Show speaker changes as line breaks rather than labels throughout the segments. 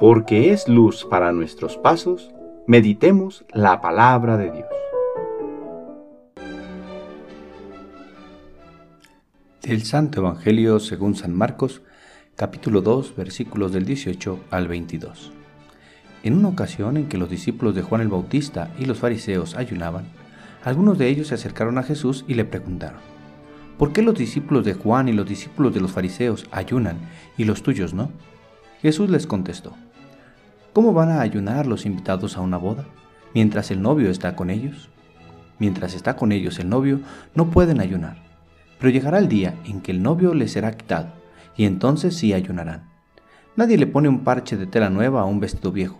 porque es luz para nuestros pasos, meditemos la palabra de Dios.
Del Santo Evangelio según San Marcos, capítulo 2, versículos del 18 al 22. En una ocasión en que los discípulos de Juan el Bautista y los fariseos ayunaban, algunos de ellos se acercaron a Jesús y le preguntaron, ¿por qué los discípulos de Juan y los discípulos de los fariseos ayunan y los tuyos no? Jesús les contestó, ¿cómo van a ayunar los invitados a una boda mientras el novio está con ellos? Mientras está con ellos el novio, no pueden ayunar, pero llegará el día en que el novio les será quitado, y entonces sí ayunarán. Nadie le pone un parche de tela nueva a un vestido viejo,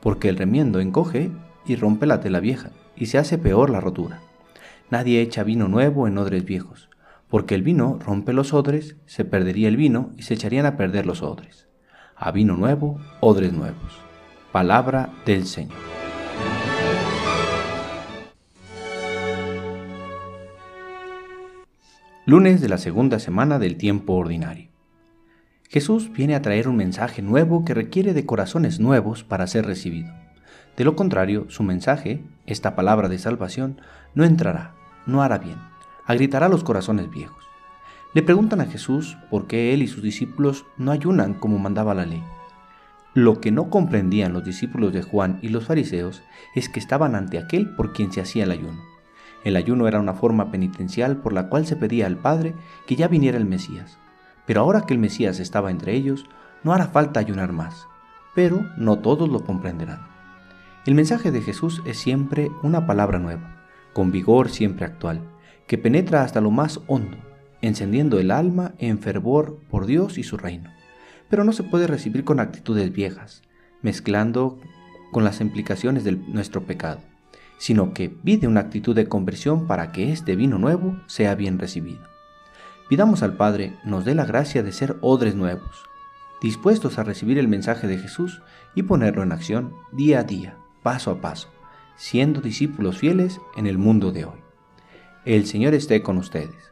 porque el remiendo encoge y rompe la tela vieja, y se hace peor la rotura. Nadie echa vino nuevo en odres viejos, porque el vino rompe los odres, se perdería el vino y se echarían a perder los odres. A vino nuevo, odres nuevos. Palabra del Señor. Lunes de la segunda semana del tiempo ordinario. Jesús viene a traer un mensaje nuevo que requiere de corazones nuevos para ser recibido. De lo contrario, su mensaje, esta palabra de salvación, no entrará, no hará bien, agritará los corazones viejos. Le preguntan a Jesús por qué él y sus discípulos no ayunan como mandaba la ley. Lo que no comprendían los discípulos de Juan y los fariseos es que estaban ante aquel por quien se hacía el ayuno. El ayuno era una forma penitencial por la cual se pedía al Padre que ya viniera el Mesías. Pero ahora que el Mesías estaba entre ellos, no hará falta ayunar más. Pero no todos lo comprenderán. El mensaje de Jesús es siempre una palabra nueva, con vigor siempre actual, que penetra hasta lo más hondo, encendiendo el alma en fervor por Dios y su reino. Pero no se puede recibir con actitudes viejas, mezclando con las implicaciones de nuestro pecado, sino que pide una actitud de conversión para que este vino nuevo sea bien recibido. Pidamos al Padre nos dé la gracia de ser odres nuevos, dispuestos a recibir el mensaje de Jesús y ponerlo en acción día a día paso a paso, siendo discípulos fieles en el mundo de hoy. El Señor esté con ustedes.